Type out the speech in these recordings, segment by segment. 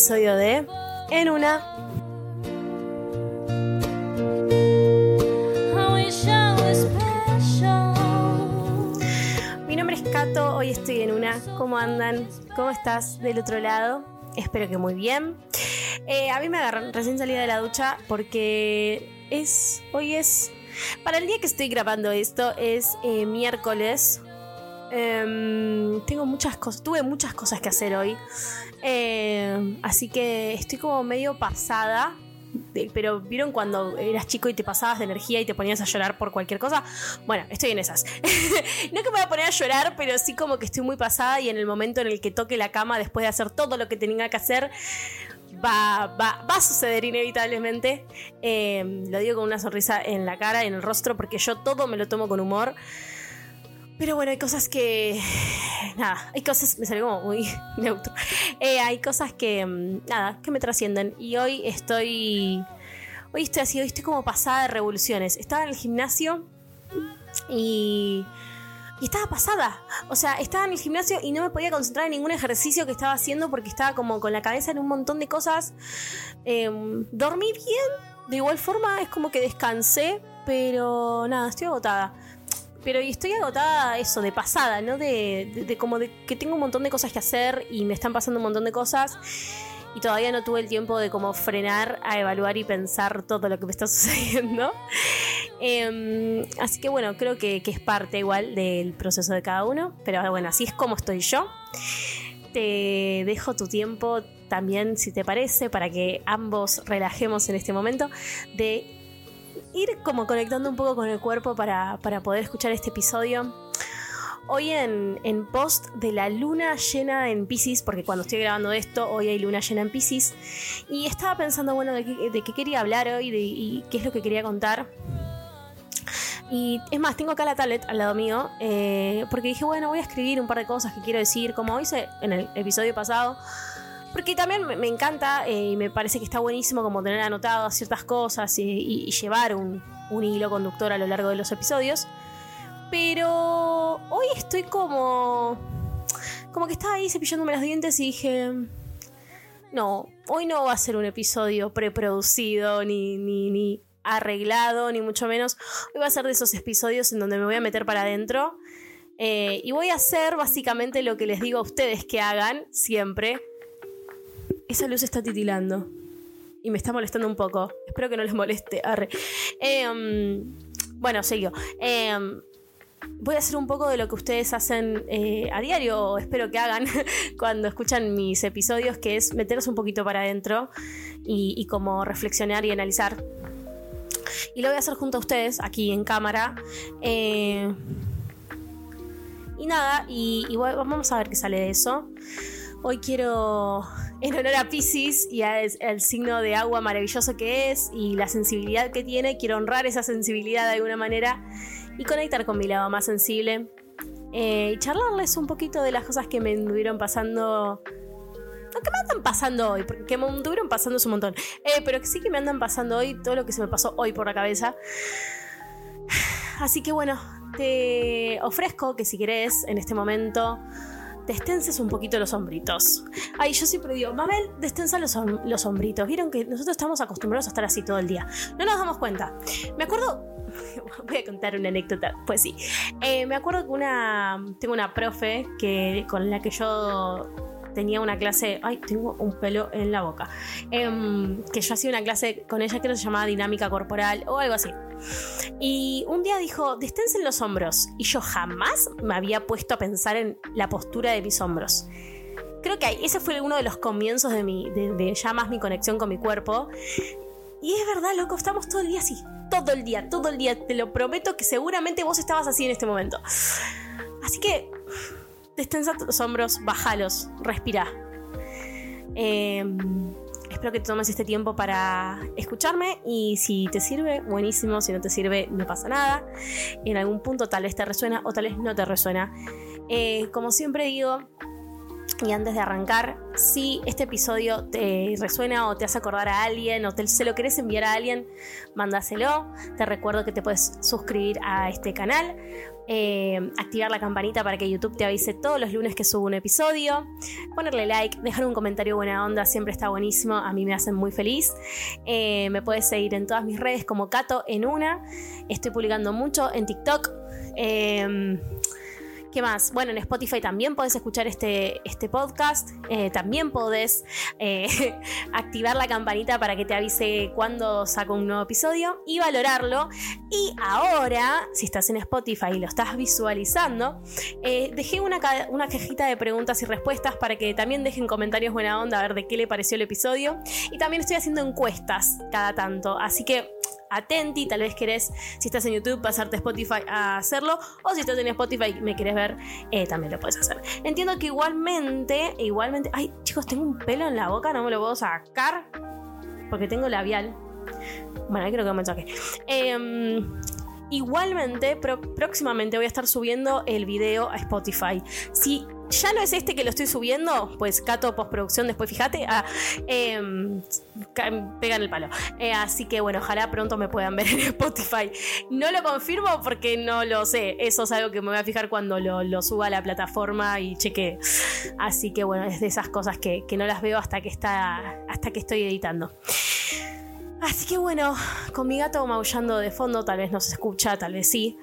episodio de En una. Mi nombre es Kato, hoy estoy en una. ¿Cómo andan? ¿Cómo estás del otro lado? Espero que muy bien. Eh, a mí me agarran recién salida de la ducha porque es. Hoy es. Para el día que estoy grabando esto es eh, miércoles Em, tengo muchas cosas, tuve muchas cosas que hacer hoy. Em, así que estoy como medio pasada. pero vieron cuando eras chico y te pasabas de energía y te ponías a llorar por cualquier cosa. Bueno, estoy en esas. no que me voy a poner a llorar, pero sí como que estoy muy pasada y en el momento en el que toque la cama después de hacer todo lo que tenía que hacer, Va, va, va, a suceder inevitablemente. Em, lo digo con una sonrisa en la cara, en el rostro, porque yo todo me lo tomo con humor. Pero bueno, hay cosas que. Nada, hay cosas. Me salió como muy neutro. Eh, hay cosas que. Mm, nada, que me trascienden. Y hoy estoy. Hoy estoy así, hoy estoy como pasada de revoluciones. Estaba en el gimnasio y. Y estaba pasada. O sea, estaba en el gimnasio y no me podía concentrar en ningún ejercicio que estaba haciendo porque estaba como con la cabeza en un montón de cosas. Em, dormí bien. De igual forma, es como que descansé. Pero nada, estoy agotada. Pero estoy agotada eso, de pasada, ¿no? De, como de que tengo un montón de cosas que hacer y me están pasando un montón de cosas y todavía no tuve el tiempo de como frenar a evaluar y pensar todo lo que me está sucediendo. Em, así que bueno, creo que, que, es parte igual del proceso de cada uno, pero bueno, así es como estoy yo. Te dejo tu tiempo también, si te parece, para que ambos relajemos en este momento, de ir como conectando un poco con el cuerpo para, poder escuchar este episodio. Hoy en, post de la luna llena en Pisces, porque cuando estoy grabando esto, hoy hay luna llena en Pisces, y estaba pensando, bueno, de qué, quería hablar hoy y qué es lo que quería contar. Y es más, tengo acá la tablet al lado mío, eh, porque dije, bueno, voy a escribir un par de cosas que quiero decir, como hice en el episodio pasado. Porque también me, encanta eh, y me parece que está buenísimo como tener anotado ciertas cosas y, llevar un, hilo conductor a lo largo de los episodios. Pero hoy estoy como... Como que estaba ahí cepillándome los dientes y dije... No, hoy no va a ser un episodio preproducido ni, ni, ni arreglado, ni mucho menos. Hoy va a ser de esos episodios en donde me voy a meter para adentro. Eh, y voy a hacer básicamente lo que les digo a ustedes que hagan siempre, esa luz está titilando. Y me está molestando un poco. Espero que no les moleste. Em, bueno, sigo. Em, voy a hacer un poco de lo que ustedes hacen eh, a diario, o espero que hagan cuando escuchan mis episodios, que es meterse un poquito para adentro y, como reflexionar y analizar. Y lo voy a hacer junto a ustedes, aquí en cámara. Eh, y nada, y vamos a ver qué sale de eso. Hoy quiero, en honor a Pisces y al signo de agua maravilloso que es y la sensibilidad que tiene, quiero honrar esa sensibilidad de alguna manera y conectar con mi lado más sensible. Eh, y charlarles un poquito de las cosas que me estuvieron pasando. No, que me andan pasando hoy, porque me estuvieron pasando un montón. Eh, pero sí que me andan pasando hoy todo lo que se me pasó hoy por la cabeza. Así que bueno, te ofrezco que si querés en este momento destenses un poquito los hombritos. Ay, yo siempre digo, Mabel, destensa los, los hombritos. Vieron que nosotros estamos acostumbrados a estar así todo el día. No nos damos cuenta. Me acuerdo, voy a contar una anécdota, pues sí. Eh, me acuerdo que una, tengo una profe que, con la que yo tenía una clase, ay, tengo un pelo en la boca, em, que yo hacía una clase con ella que se llamaba dinámica corporal o algo así. Y un día dijo, destensen los hombros. Y yo jamás me había puesto a pensar en la postura de mis hombros. Creo que ese fue uno de los comienzos de, mi, ya más mi conexión con mi cuerpo. Y es verdad, loco, estamos todo el día así. Todo el día, todo el día. Te lo prometo que seguramente vos estabas así en este momento. Así que destensa los hombros, bájalos, respira. Em, espero que te tomes este tiempo para escucharme y si te sirve, buenísimo, si no te sirve, no pasa nada. En algún punto tal vez te resuena o tal vez no te resuena. Eh, como siempre digo, Y antes de arrancar, si este episodio te resuena o te hace acordar a alguien o te, se lo querés enviar a alguien, mándaselo. Te recuerdo que te puedes suscribir a este canal, eh, activar la campanita para que YouTube te avise todos los lunes que subo un episodio, ponerle like, dejar un comentario buena onda, siempre está buenísimo, a mí me hacen muy feliz. Eh, me puedes seguir en todas mis redes como Cato en una. Estoy publicando mucho en TikTok. Eh, ¿Qué más? Bueno, en Spotify también podés escuchar este, este podcast. Eh, también podés eh, activar la campanita para que te avise cuando saco un nuevo episodio y valorarlo. Y ahora, si estás en Spotify y lo estás visualizando, eh, dejé una, una cajita de preguntas y respuestas para que también dejen comentarios buena onda a ver de qué le pareció el episodio. Y también estoy haciendo encuestas cada tanto. Así que atenti, tal vez querés, si estás en YouTube, pasarte a Spotify a hacerlo, o si estás en Spotify y me querés ver, eh, también lo puedes hacer. Entiendo que igualmente, igualmente, ay chicos, tengo un pelo en la boca, no me lo puedo sacar, porque tengo labial. Bueno, ahí creo que me saqué. Eh, Igualmente, próximamente voy a estar subiendo el video a Spotify. Si ya no es este que lo estoy subiendo, pues Cato postproducción, después fíjate, ah, em, pegan el palo. Eh, así que bueno, ojalá pronto me puedan ver en Spotify. No lo confirmo porque no lo sé. Eso es algo que me voy a fijar cuando lo, suba a la plataforma y cheque. Así que bueno, es de esas cosas que, no las veo hasta que estoy editando. Así que bueno, con mi gato maullando de fondo, tal vez no se escucha, tal vez sí.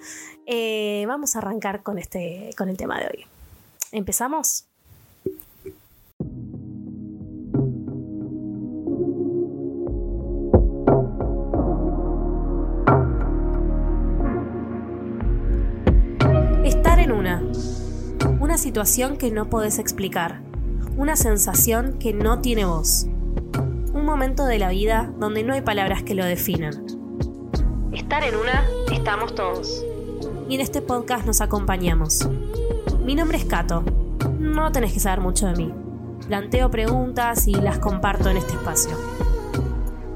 Eh, vamos a arrancar este, con el tema de hoy. ¿Empezamos? Estar en una. Una situación que no podés explicar. Una sensación que no tiene voz un momento de la vida donde no hay palabras que lo definan. Estar en una, estamos todos. Y en este podcast nos acompañamos. Mi nombre es Cato. No tenés que saber mucho de mí. Planteo preguntas y las comparto en este espacio.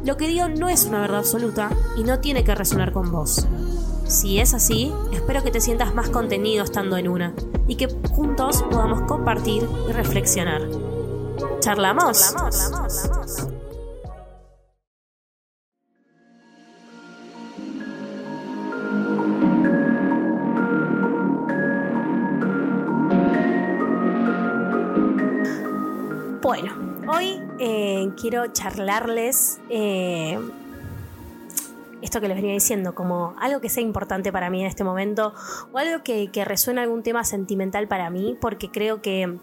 Lo que digo no es una verdad absoluta y no tiene que resonar con vos. Si es así, espero que te sientas más contenido estando en una y que juntos podamos compartir y reflexionar. ¿Charlamos? ¿Charlamos? Bueno, quiero charlarles eh, esto que les venía diciendo, como algo que sea importante para mí en este momento, o algo que, que resuena algún tema sentimental para mí, porque creo que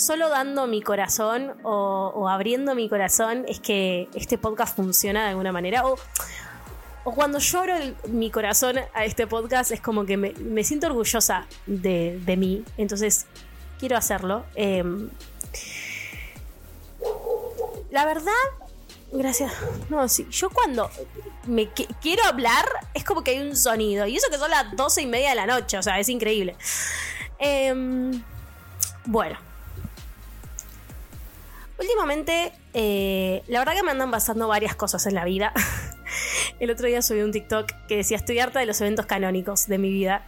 solo dando mi corazón o, abriendo mi corazón es que este podcast funciona de alguna manera. O, cuando yo abro mi corazón a este podcast es como que me, siento orgullosa de, mí. Entonces quiero hacerlo. Em, la verdad, gracias. No, sí. Yo cuando me quiero hablar, es como que hay un sonido. Y eso que son las doce y media de la noche. O sea, es increíble. Em, bueno. Últimamente, eh, la verdad que me andan pasando varias cosas en la vida. El otro día subí un TikTok que decía: Estoy harta de los eventos canónicos de mi vida.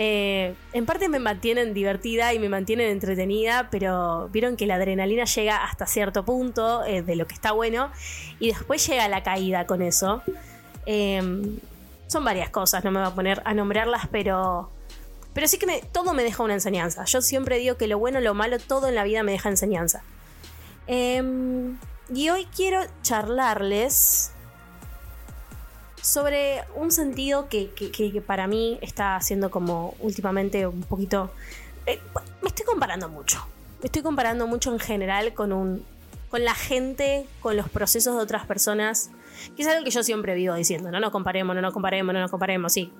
Eh, en parte me mantienen divertida y me mantienen entretenida, pero vieron que la adrenalina llega hasta cierto punto eh, de lo que está bueno y después llega la caída con eso. Em, son varias cosas, no me voy a poner a nombrarlas, pero, pero sí que todo me deja una enseñanza. Yo siempre digo que lo bueno, lo malo, todo en la vida me deja enseñanza. Em, y hoy quiero charlarles sobre un sentido que, para mí está siendo como últimamente un poquito... Eh, me estoy comparando mucho. Me estoy comparando mucho en general con un con la gente, con los procesos de otras personas, que es algo que yo siempre vivo diciendo, no nos comparemos, no nos comparemos, no nos comparemos, sí.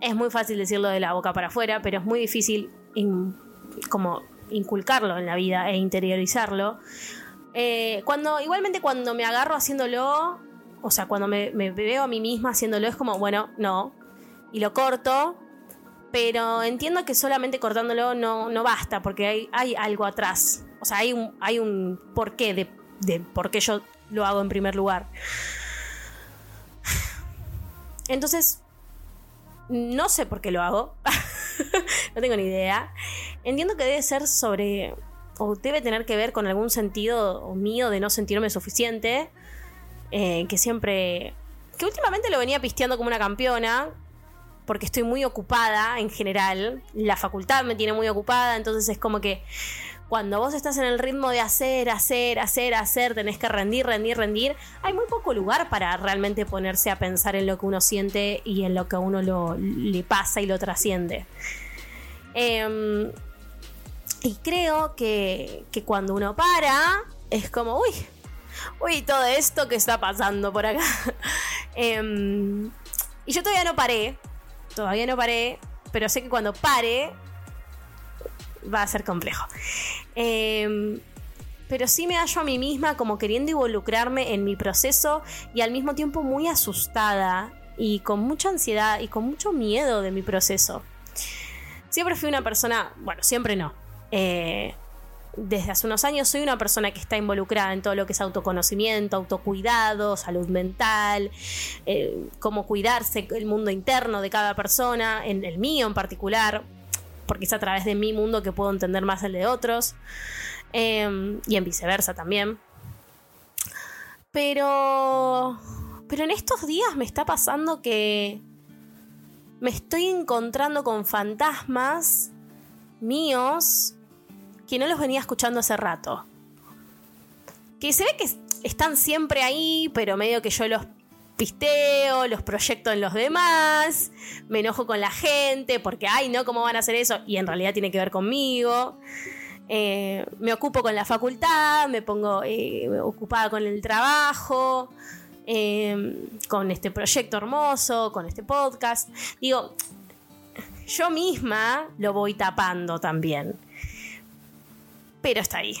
Es muy fácil decirlo de la boca para afuera, pero es muy difícil como inculcarlo en la vida e interiorizarlo. Eh, cuando, igualmente cuando me agarro haciéndolo, o sea, cuando me, veo a mí misma haciéndolo, es como, bueno, no. Y lo corto, pero entiendo que solamente cortándolo no, no basta, porque hay, hay, algo atrás. O sea, hay un, hay un porqué de, de por qué yo lo hago en primer lugar. Entonces, no sé por qué lo hago. no tengo ni idea. Entiendo que debe ser sobre o debe tener que ver con algún sentido mío de no sentirme suficiente, eh, que siempre, que últimamente lo venía pisteando como una campeona, porque estoy muy ocupada en general, la facultad me tiene muy ocupada, entonces es como que cuando vos estás en el ritmo de hacer, hacer, hacer, hacer, tenés que rendir, rendir, rendir, hay muy poco lugar para realmente ponerse a pensar en lo que uno siente y en lo que a uno lo, le pasa y lo trasciende. Em, y creo que, que cuando uno para, es como, uy, uy, todo esto que está pasando por acá. Em, y yo todavía no paré, todavía no paré, pero sé que cuando pare va a ser complejo. Em, pero sí me hallo a mí misma como queriendo involucrarme en mi proceso y al mismo tiempo muy asustada y con mucha ansiedad y con mucho miedo de mi proceso. Siempre fui una persona, bueno, siempre no. Eh, desde hace unos años soy una persona que está involucrada en todo lo que es autoconocimiento, autocuidado, salud mental, eh, cómo cuidarse el mundo interno de cada persona, en el mío en particular porque es a través de mi mundo que puedo entender más el de otros. Em, y en viceversa también. Pero. Pero en estos días me está pasando que. Me estoy encontrando con fantasmas míos que no los venía escuchando hace rato. Que se ve que están siempre ahí, pero medio que yo los pisteo, los proyecto en los demás, me enojo con la gente porque, ay, no, ¿cómo van a hacer eso? Y en realidad tiene que ver conmigo. Eh, me ocupo con la facultad, me pongo eh, ocupada con el trabajo, eh, con este proyecto hermoso, con este podcast. Digo, yo misma lo voy tapando también. Pero está ahí.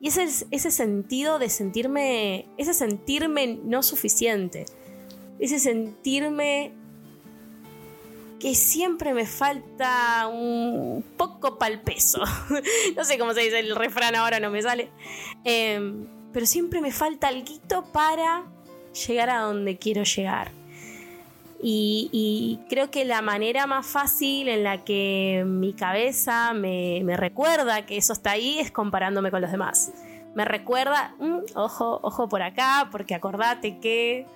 Y ese, ese sentido de sentirme, ese sentirme no suficiente, ese sentirme que siempre me falta un poco para el peso. no sé cómo se dice el refrán ahora, no me sale. Em, pero siempre me falta algo para llegar a donde quiero llegar. Y, creo que la manera más fácil en la que mi cabeza me, recuerda que eso está ahí es comparándome con los demás. Me recuerda, mm, ojo, ojo por acá, porque acordate que...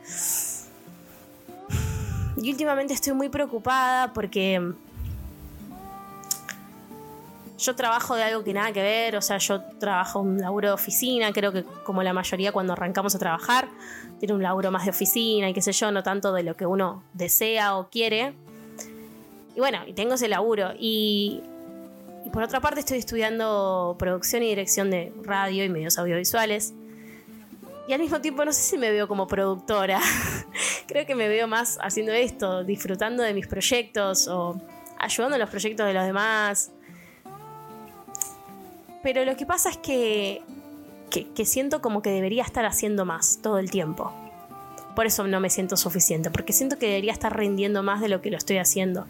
Y últimamente estoy muy preocupada porque yo trabajo de algo que nada que ver, o sea, yo trabajo un laburo de oficina, creo que como la mayoría cuando arrancamos a trabajar, tiene un laburo más de oficina y qué sé yo, no tanto de lo que uno desea o quiere. Y bueno, y tengo ese laburo. Y, y por otra parte estoy estudiando producción y dirección de radio y medios audiovisuales. Y al mismo tiempo no sé si me veo como productora. creo que me veo más haciendo esto, disfrutando de mis proyectos o ayudando en los proyectos de los demás pero lo que pasa es que, que, siento como que debería estar haciendo más todo el tiempo. Por eso no me siento suficiente, porque siento que debería estar rindiendo más de lo que lo estoy haciendo.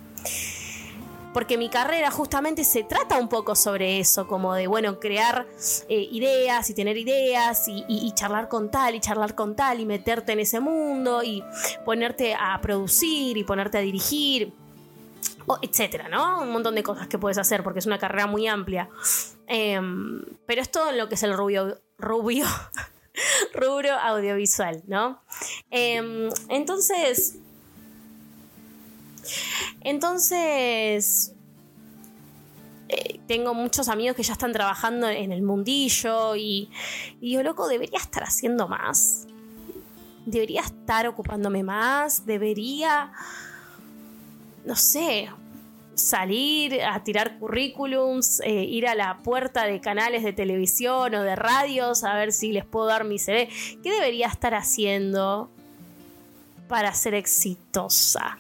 Porque mi carrera justamente se trata un poco sobre eso, como de, bueno, crear eh, ideas y tener ideas y, charlar con tal y charlar con tal y meterte en ese mundo y ponerte a producir y ponerte a dirigir etcétera, ¿no? Un montón de cosas que puedes hacer porque es una carrera muy amplia. Em, pero es todo lo que es el rubio, rubio, rubro audiovisual, ¿no? Em, entonces, entonces, eh, tengo muchos amigos que ya están trabajando en el mundillo y, y yo, loco, debería estar haciendo más. Debería estar ocupándome más, debería, no sé, salir a tirar currículums, eh, ir a la puerta de canales de televisión o de radios a ver si les puedo dar mi CD. ¿Qué debería estar haciendo para ser exitosa?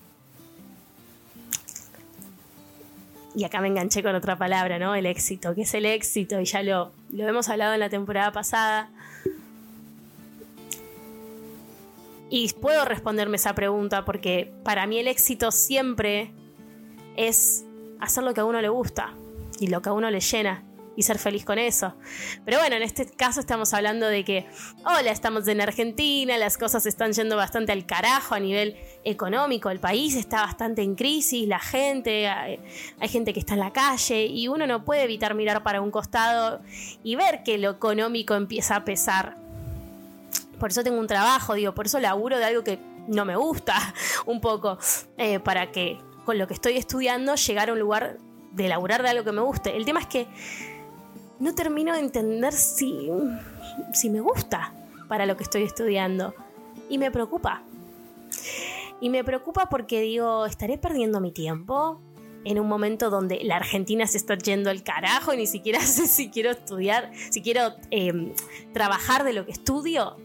Y acá me enganché con otra palabra, ¿no? El éxito. ¿Qué es el éxito? Y ya lo, lo hemos hablado en la temporada pasada. Y puedo responderme esa pregunta porque para mí el éxito siempre es hacer lo que a uno le gusta y lo que a uno le llena y ser feliz con eso. Pero bueno, en este caso estamos hablando de que, hola, estamos en Argentina, las cosas están yendo bastante al carajo a nivel económico, el país está bastante en crisis, la gente, hay, gente que está en la calle y uno no puede evitar mirar para un costado y ver que lo económico empieza a pesar. Por eso tengo un trabajo, digo, por eso laburo de algo que no me gusta un poco, eh, para que con lo que estoy estudiando llegar a un lugar de laburar de algo que me guste. El tema es que no termino de entender si, si me gusta para lo que estoy estudiando. Y me preocupa. Y me preocupa porque digo, ¿estaré perdiendo mi tiempo? En un momento donde la Argentina se está yendo al carajo y ni siquiera sé si quiero estudiar, si quiero eh, trabajar de lo que estudio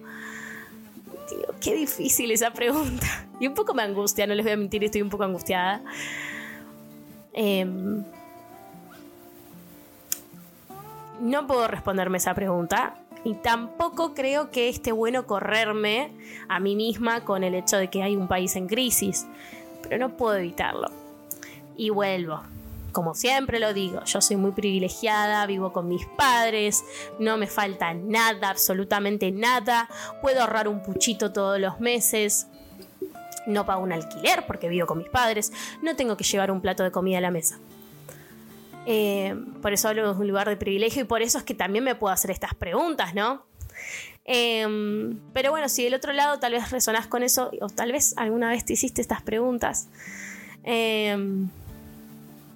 qué difícil esa pregunta. Y un poco me angustia, no les voy a mentir, estoy un poco angustiada. Em, no puedo responderme esa pregunta. Y tampoco creo que esté bueno correrme a mí misma con el hecho de que hay un país en crisis. Pero no puedo evitarlo. Y vuelvo como siempre lo digo, yo soy muy privilegiada, vivo con mis padres, no me falta nada, absolutamente nada, puedo ahorrar un puchito todos los meses, no pago un alquiler porque vivo con mis padres, no tengo que llevar un plato de comida a la mesa. Eh, por eso hablo de un lugar de privilegio y por eso es que también me puedo hacer estas preguntas, ¿no? Em, pero bueno, si del otro lado tal vez resonás con eso, o tal vez alguna vez te hiciste estas preguntas, eh,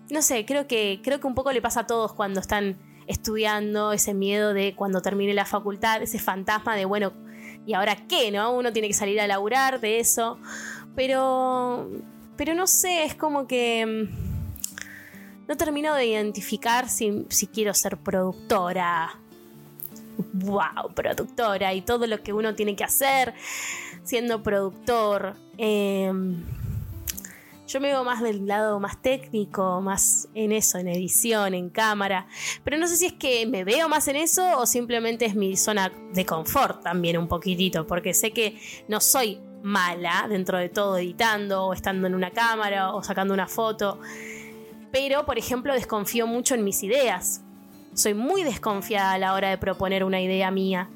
no sé, creo que, creo que un poco le pasa a todos cuando están estudiando, ese miedo de cuando termine la facultad, ese fantasma de, bueno, ¿y ahora qué? ¿No? Uno tiene que salir a laburar de eso. Pero, pero no sé, es como que mm, no termino de identificar si, si quiero ser productora. ¡Wow! Productora y todo lo que uno tiene que hacer siendo productor. Eh, yo me veo más del lado más técnico, más en eso, en edición, en cámara. Pero no sé si es que me veo más en eso o simplemente es mi zona de confort también un poquitito, porque sé que no soy mala dentro de todo editando o estando en una cámara o sacando una foto. Pero, por ejemplo, desconfío mucho en mis ideas. Soy muy desconfiada a la hora de proponer una idea mía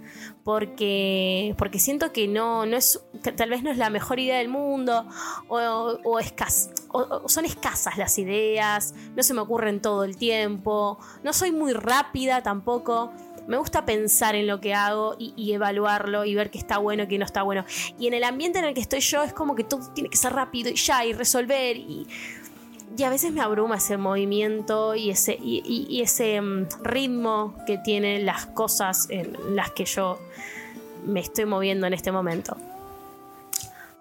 porque, porque siento que no, no es, tal vez no es la mejor idea del mundo, o, o, o, son escasas las ideas, no se me ocurren todo el tiempo, no soy muy rápida tampoco. Me gusta pensar en lo que hago y, y evaluarlo y ver qué está bueno y qué no está bueno. Y en el ambiente en el que estoy yo es como que todo tiene que ser rápido y ya y resolver y y a veces me abruma ese movimiento y ese, y, ese mm, ritmo que tienen las cosas en las que yo me estoy moviendo en este momento.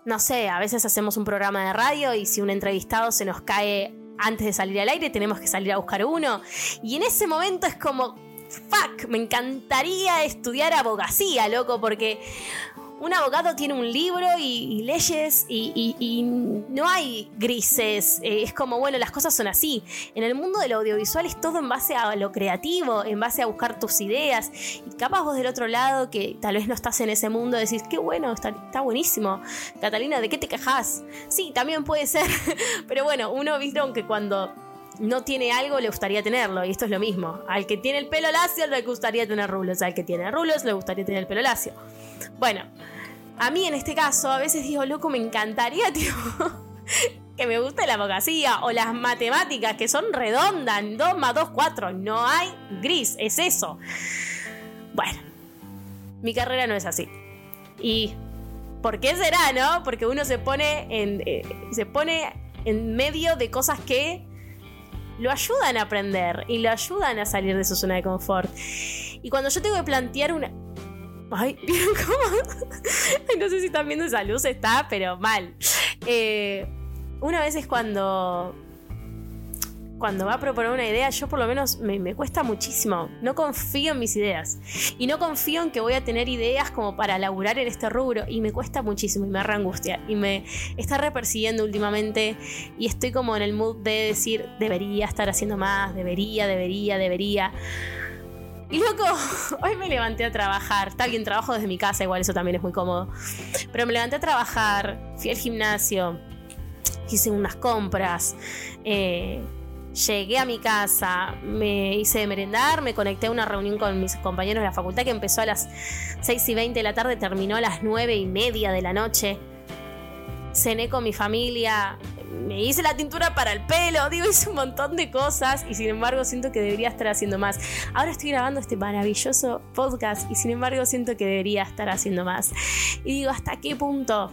No sé, a veces hacemos un programa de radio y si un entrevistado se nos cae antes de salir al aire, tenemos que salir a buscar uno. Y en ese momento es como, fuck, me encantaría estudiar abogacía, loco, porque un abogado tiene un libro y, leyes y, no hay grises. Eh, es como, bueno, las cosas son así. En el mundo del audiovisual es todo en base a lo creativo, en base a buscar tus ideas. Y capaz vos del otro lado, que tal vez no estás en ese mundo, decís, qué bueno, está, está buenísimo. Catalina, ¿de qué te quejas? Sí, también puede ser. Pero bueno, uno viste que cuando no tiene algo, le gustaría tenerlo. Y esto es lo mismo. Al que tiene el pelo lacio, le gustaría tener rulos. Al que tiene rulos, le gustaría tener el pelo lacio. Bueno, a mí en este caso, a veces digo, loco, me encantaría, tío, que me guste la abogacía o las matemáticas que son redondas, 2 más 2, 4. No hay gris, es eso. Bueno, mi carrera no es así. Y ¿por qué será, no? Porque uno se pone en, eh, se pone en medio de cosas que lo ayudan a aprender y lo ayudan a salir de su zona de confort. Y cuando yo tengo que plantear una, Ay, ¿vieron cómo? no sé si están viendo esa luz, está, pero mal. Eh, una vez es cuando. Cuando va a proponer una idea, yo por lo menos me, cuesta muchísimo. No confío en mis ideas. Y no confío en que voy a tener ideas como para laburar en este rubro. Y me cuesta muchísimo y me arra angustia. Y me está repersiguiendo últimamente. Y estoy como en el mood de decir, debería estar haciendo más, debería, debería, debería. Y loco, hoy me levanté a trabajar. Está bien, trabajo desde mi casa, igual eso también es muy cómodo. Pero me levanté a trabajar, fui al gimnasio, hice unas compras. Eh, Llegué a mi casa, me hice de merendar, me conecté a una reunión con mis compañeros de la facultad que empezó a las 6 y 20 de la tarde, terminó a las 9 y media de la noche. Cené con mi familia, me hice la tintura para el pelo, digo, hice un montón de cosas y sin embargo siento que debería estar haciendo más. Ahora estoy grabando este maravilloso podcast y sin embargo siento que debería estar haciendo más. Y digo, ¿hasta qué punto?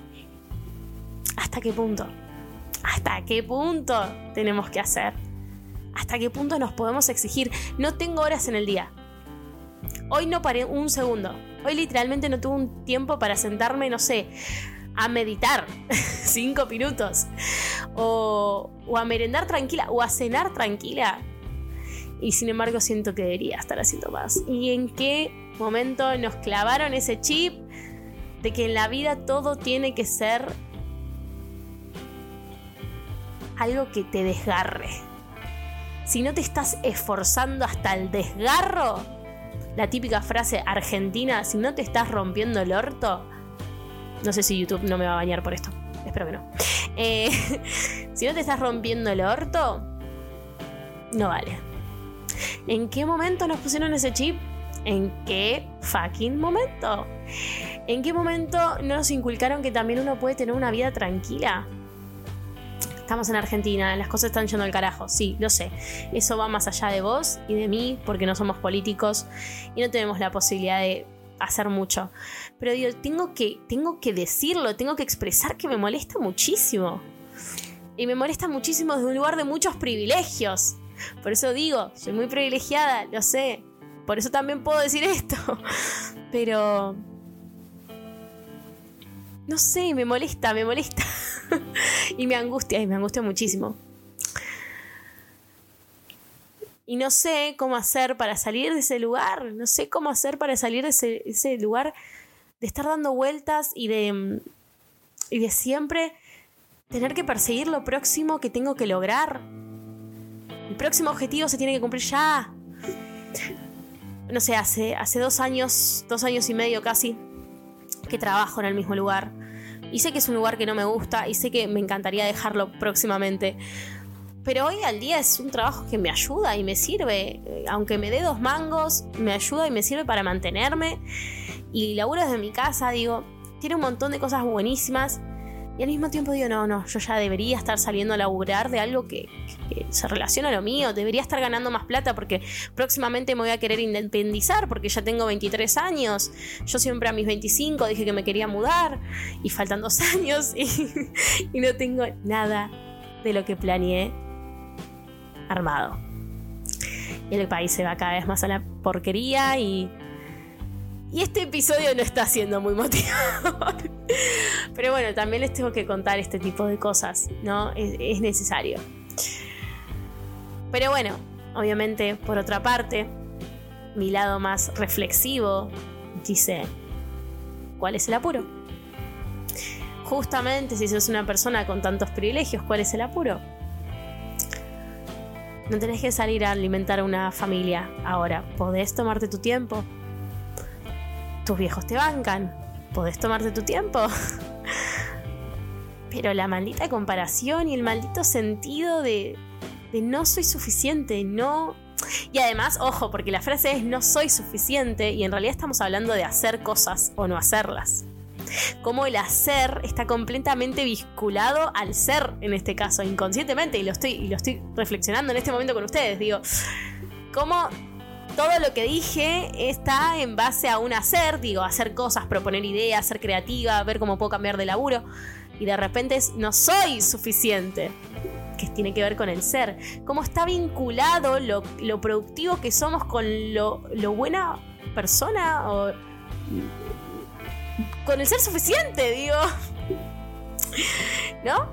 ¿Hasta qué punto? ¿Hasta qué punto tenemos que hacer? ¿Hasta qué punto nos podemos exigir? No tengo horas en el día. Hoy no paré un segundo. Hoy literalmente no tuve un tiempo para sentarme, no sé, a meditar cinco minutos. O, o, a merendar tranquila. O a cenar tranquila. Y sin embargo siento que debería estar haciendo más. ¿Y en qué momento nos clavaron ese chip de que en la vida todo tiene que ser algo que te desgarre? Si no te estás esforzando hasta el desgarro, la típica frase argentina, si no te estás rompiendo el orto, no sé si YouTube no me va a bañar por esto, espero que no. Eh, si no te estás rompiendo el orto, no vale. ¿En qué momento nos pusieron ese chip? ¿En qué fucking momento? ¿En qué momento nos inculcaron que también uno puede tener una vida tranquila? Estamos en Argentina, las cosas están yendo al carajo, sí, lo sé. Eso va más allá de vos y de mí, porque no somos políticos y no tenemos la posibilidad de hacer mucho. Pero digo, tengo que, tengo que decirlo, tengo que expresar que me molesta muchísimo. Y me molesta muchísimo desde un lugar de muchos privilegios. Por eso digo, soy muy privilegiada, lo sé. Por eso también puedo decir esto. Pero... No sé, me molesta, me molesta. y me angustia, y me angustia muchísimo. Y no sé cómo hacer para salir de ese lugar, no sé cómo hacer para salir de ese, lugar de estar dando vueltas y de, y de siempre tener que perseguir lo próximo que tengo que lograr. El próximo objetivo se tiene que cumplir ya. No sé, hace, hace dos años, dos años y medio casi, que trabajo en el mismo lugar. Y sé que es un lugar que no me gusta y sé que me encantaría dejarlo próximamente. Pero hoy al día es un trabajo que me ayuda y me sirve. Aunque me dé dos mangos, me ayuda y me sirve para mantenerme. Y laburo desde mi casa, digo, tiene un montón de cosas buenísimas y al mismo tiempo digo, no, no, yo ya debería estar saliendo a laburar de algo que, se relaciona a lo mío, debería estar ganando más plata porque próximamente me voy a querer independizar porque ya tengo 23 años. Yo siempre a mis 25 dije que me quería mudar y faltan dos años y, y no tengo nada de lo que planeé armado. Y el país se va cada vez más a la porquería y y este episodio no está siendo muy motivador. Pero bueno, también les tengo que contar este tipo de cosas, ¿no? Es, necesario. Pero bueno, obviamente, por otra parte, mi lado más reflexivo dice, ¿cuál es el apuro? Justamente si sos una persona con tantos privilegios, ¿cuál es el apuro? No tenés que salir a alimentar a una familia ahora. Podés tomarte tu tiempo, tus viejos te bancan, podés tomarte tu tiempo. Pero la maldita comparación y el maldito sentido de, de no soy suficiente, no... Y además, ojo, porque la frase es no soy suficiente y en realidad estamos hablando de hacer cosas o no hacerlas. Como el hacer está completamente vinculado al ser en este caso, inconscientemente, y lo estoy, y lo estoy reflexionando en este momento con ustedes. Digo, cómo todo lo que dije está en base a un hacer, digo, hacer cosas, proponer ideas, ser creativa, ver cómo puedo cambiar de laburo. Y de repente no soy suficiente, que tiene que ver con el ser. Cómo está vinculado lo, productivo que somos con lo, lo buena persona o con el ser suficiente, digo. ¿No?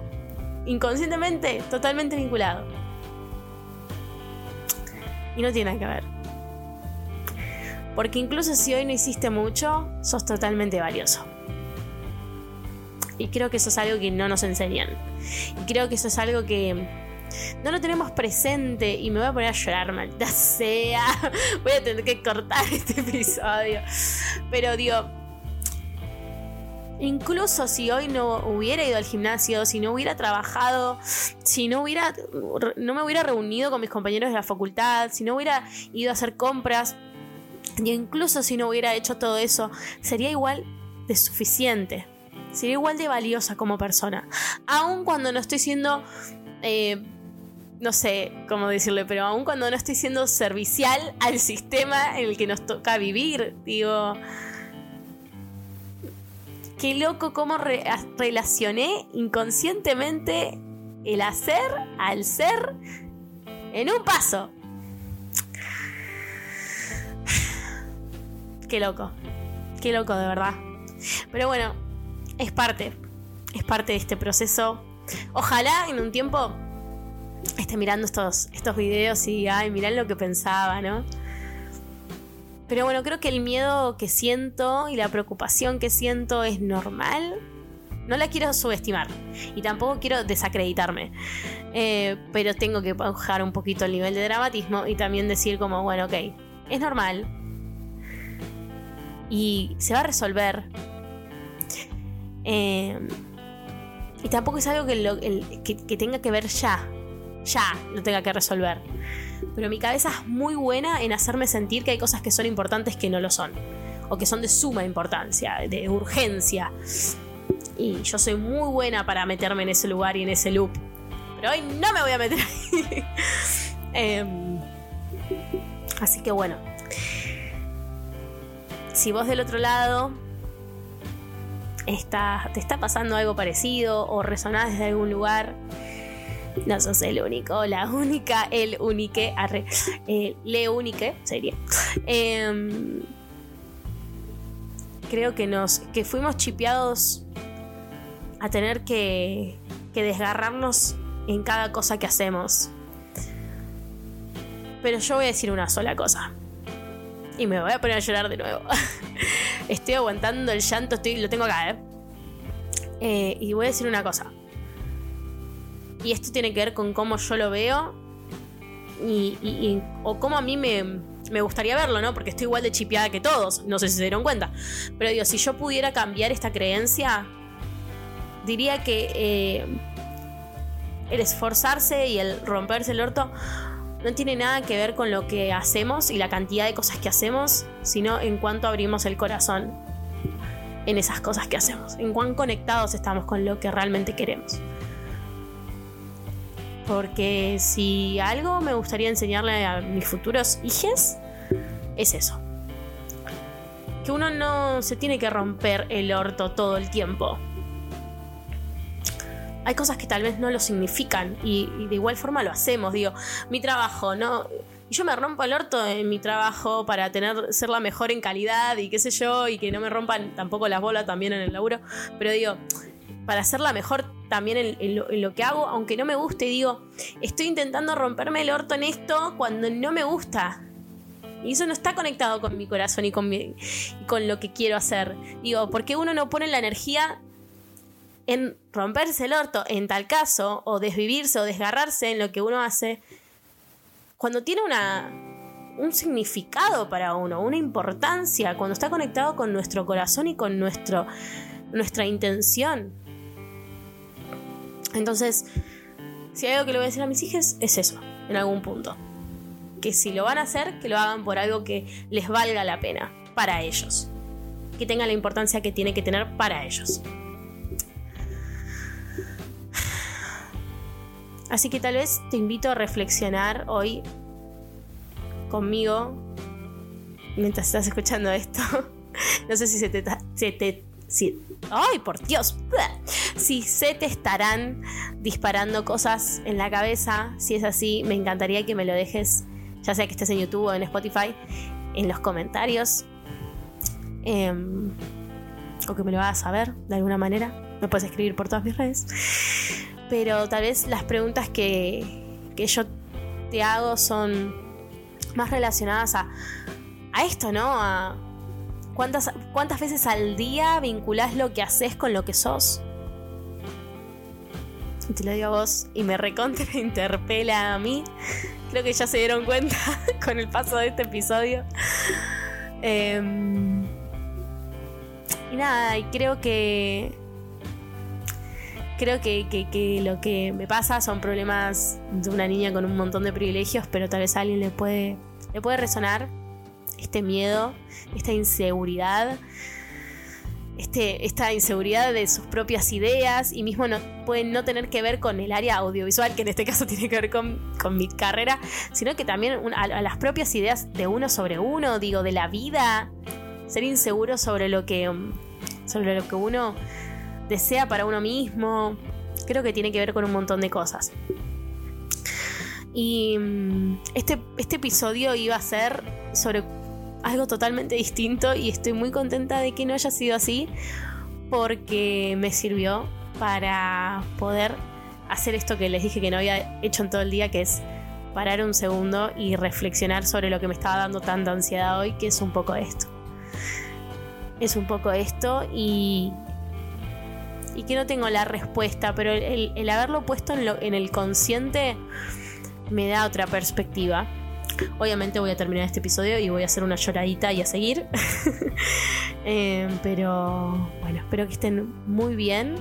Inconscientemente, totalmente vinculado. Y no tiene nada que ver. Porque incluso si hoy no hiciste mucho, sos totalmente valioso. Y creo que eso es algo que no nos enseñan. Y creo que eso es algo que no lo tenemos presente y me voy a poner a llorar, maldita sea. Voy a tener que cortar este episodio. Pero digo, incluso si hoy no hubiera ido al gimnasio, si no hubiera trabajado, si no hubiera no me hubiera reunido con mis compañeros de la facultad, si no hubiera ido a hacer compras, y incluso si no hubiera hecho todo eso, sería igual de suficiente. Sería igual de valiosa como persona. Aun cuando no estoy siendo eh, no sé cómo decirle, pero aun cuando no estoy siendo servicial al sistema en el que nos toca vivir, digo, qué loco cómo relacioné inconscientemente el hacer al ser en un paso. Qué loco, qué loco de verdad. Pero bueno, es parte, es parte de este proceso. Ojalá en un tiempo esté mirando estos, estos videos y, ay, miran lo que pensaba, ¿no? Pero bueno, creo que el miedo que siento y la preocupación que siento es normal. No la quiero subestimar y tampoco quiero desacreditarme. Eh, pero tengo que bajar un poquito el nivel de dramatismo y también decir como, bueno, ok, es normal. Y se va a resolver. Eh, y tampoco es algo que tenga que ver ya ya lo tenga que resolver. Pero mi cabeza es muy buena en hacerme sentir que hay cosas que son importantes que no lo son. O que son de suma importancia, de urgencia. Y yo soy muy buena para meterme en ese lugar y en ese loop. Pero hoy no me voy a meter ahí. Em, así que bueno. Si vos del otro lado está, te está pasando algo parecido o resonás desde algún lugar no sos el único, la única, el unique, eh, le unique sería. Em, creo que nos, que fuimos chipeados a tener que, que desgarrarnos en cada cosa que hacemos. Pero yo voy a decir una sola cosa. Y me voy a poner a llorar de nuevo. estoy aguantando el llanto, estoy, lo tengo acá, ¿eh? ¿eh? Y voy a decir una cosa. Y esto tiene que ver con cómo yo lo veo y, o cómo a mí me, gustaría verlo, ¿no? Porque estoy igual de chipeada que todos, no sé si se dieron cuenta. Pero digo, si yo pudiera cambiar esta creencia, diría que eh, el esforzarse y el romperse el orto no tiene nada que ver con lo que hacemos y la cantidad de cosas que hacemos, sino en cuánto abrimos el corazón en esas cosas que hacemos, en cuán conectados estamos con lo que realmente queremos. Porque si algo me gustaría enseñarle a mis futuros hijos, es eso. Que uno no se tiene que romper el orto todo el tiempo. Hay cosas que tal vez no lo significan y, de igual forma lo hacemos. Digo, mi trabajo, ¿no? yo me rompo el orto en mi trabajo para tener, ser la mejor en calidad y qué sé yo, y que no me rompan tampoco las bolas también en el laburo. Pero digo, para ser la mejor también en, lo, que hago, aunque no me guste, digo, estoy intentando romperme el orto en esto cuando no me gusta. Y eso no está conectado con mi corazón y con, con lo que quiero hacer. Digo, ¿por qué uno no pone la energía en romperse el orto en tal caso, o desvivirse o desgarrarse en lo que uno hace, cuando tiene una, un significado para uno, una importancia, cuando está conectado con nuestro corazón y con nuestro, nuestra intención. Entonces, si hay algo que le voy a decir a mis hijos, es eso, en algún punto. Que si lo van a hacer, que lo hagan por algo que les valga la pena para ellos. Que tenga la importancia que tiene que tener para ellos. Así que tal vez te invito a reflexionar hoy conmigo mientras estás escuchando esto. No sé si se te, se te ¡Ay, por Dios! Si se te estarán disparando cosas en la cabeza, si es así, me encantaría que me lo dejes, ya sea que estés en YouTube o en Spotify, en los comentarios. Em, o que me lo hagas saber de alguna manera. Me puedes escribir por todas mis redes. Pero tal vez las preguntas que, que yo te hago son más relacionadas a, a esto, ¿no? A, ¿Cuántas, ¿Cuántas veces al día vinculás lo que haces con lo que sos? Te lo digo a vos y me recontra interpela a mí. Creo que ya se dieron cuenta con el paso de este episodio. Em, y nada, y creo que creo que, que, lo que me pasa son problemas de una niña con un montón de privilegios, pero tal vez a alguien le puede, le puede resonar este miedo, esta inseguridad, este, esta inseguridad de sus propias ideas y mismo no, pueden no tener que ver con el área audiovisual, que en este caso tiene que ver con, mi carrera, sino que también a, las propias ideas de uno sobre uno, digo, de la vida, ser inseguro sobre lo que, sobre lo que uno desea para uno mismo. Creo que tiene que ver con un montón de cosas. Y mm, este, este episodio iba a ser sobre algo totalmente distinto y estoy muy contenta de que no haya sido así porque me sirvió para poder hacer esto que les dije que no había hecho en todo el día, que es parar un segundo y reflexionar sobre lo que me estaba dando tanta ansiedad hoy, que es un poco esto. Es un poco esto y, y que no tengo la respuesta, pero el, haberlo puesto en, en el consciente me da otra perspectiva. Obviamente voy a terminar este episodio y voy a hacer una lloradita y a seguir. Eh, pero bueno, espero que estén muy bien.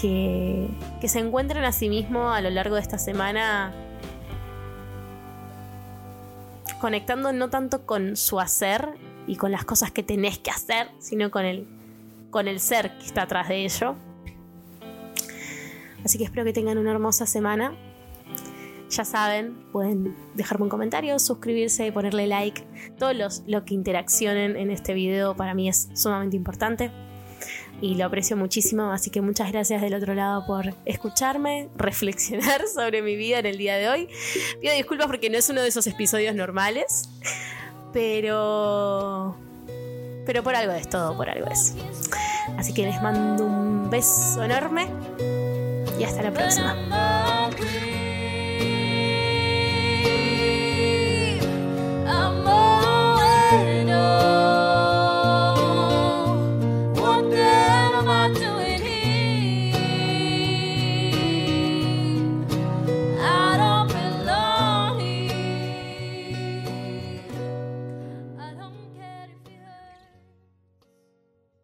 Que, que se encuentren a sí mismos a lo largo de esta semana conectando no tanto con su hacer y con las cosas que tenés que hacer, sino con el con el ser que está atrás de ello. Así que espero que tengan una hermosa semana. Ya saben, pueden dejarme un comentario, suscribirse, y ponerle like. Todo los, lo que interaccionen en este video para mí es sumamente importante y lo aprecio muchísimo. Así que muchas gracias del otro lado por escucharme, reflexionar sobre mi vida en el día de hoy. Pido disculpas porque no es uno de esos episodios normales, pero. Pero por algo es todo, por algo es. Así que les mando un beso enorme y hasta la próxima.